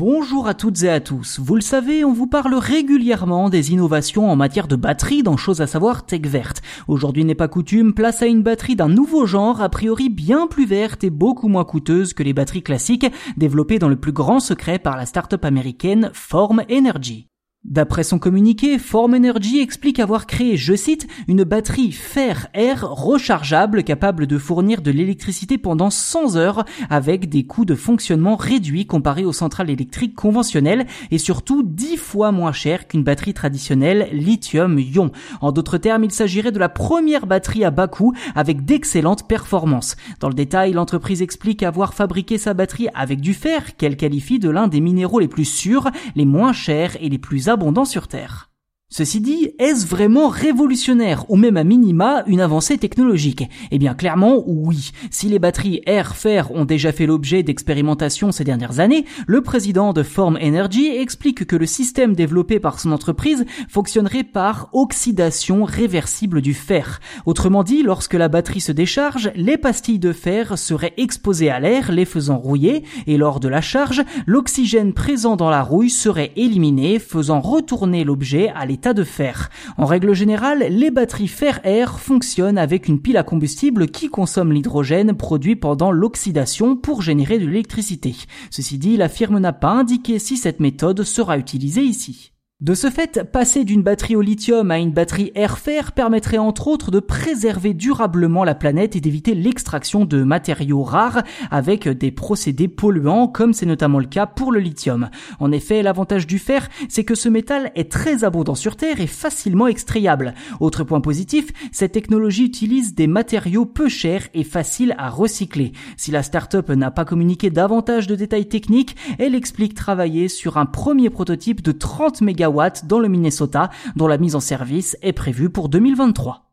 Bonjour à toutes et à tous. Vous le savez, on vous parle régulièrement des innovations en matière de batterie dans Chose à savoir Tech Verte. Aujourd'hui n'est pas coutume, place à une batterie d'un nouveau genre, a priori bien plus verte et beaucoup moins coûteuse que les batteries classiques, développées dans le plus grand secret par la start-up américaine Form Energy. D'après son communiqué, Form Energy explique avoir créé, je cite, une batterie fer-air rechargeable capable de fournir de l'électricité pendant 100 heures avec des coûts de fonctionnement réduits comparés aux centrales électriques conventionnelles et surtout 10 fois moins cher qu'une batterie traditionnelle lithium-ion. En d'autres termes, il s'agirait de la première batterie à bas coût avec d'excellentes performances. Dans le détail, l'entreprise explique avoir fabriqué sa batterie avec du fer qu'elle qualifie de l'un des minéraux les plus sûrs, les moins chers et les plus abondant sur Terre. Ceci dit, est-ce vraiment révolutionnaire ou même à minima une avancée technologique? Eh bien clairement oui. Si les batteries air-fer ont déjà fait l'objet d'expérimentations ces dernières années, le président de Form Energy explique que le système développé par son entreprise fonctionnerait par oxydation réversible du fer. Autrement dit, lorsque la batterie se décharge, les pastilles de fer seraient exposées à l'air, les faisant rouiller, et lors de la charge, l'oxygène présent dans la rouille serait éliminé, faisant retourner l'objet à l'état En règle générale, les batteries fer-air fonctionnent avec une pile à combustible qui consomme l'hydrogène produit pendant l'oxydation pour générer de l'électricité. Ceci dit, la firme n'a pas indiqué si cette méthode sera utilisée ici. De ce fait, passer d'une batterie au lithium à une batterie air-fer permettrait entre autres de préserver durablement la planète et d'éviter l'extraction de matériaux rares avec des procédés polluants comme c'est notamment le cas pour le lithium. En effet, l'avantage du fer, c'est que ce métal est très abondant sur Terre et facilement extrayable. Autre point positif, cette technologie utilise des matériaux peu chers et faciles à recycler. Si la startup n'a pas communiqué davantage de détails techniques, elle explique travailler sur un premier prototype de 30 MW dans le Minnesota, dont la mise en service est prévue pour 2023.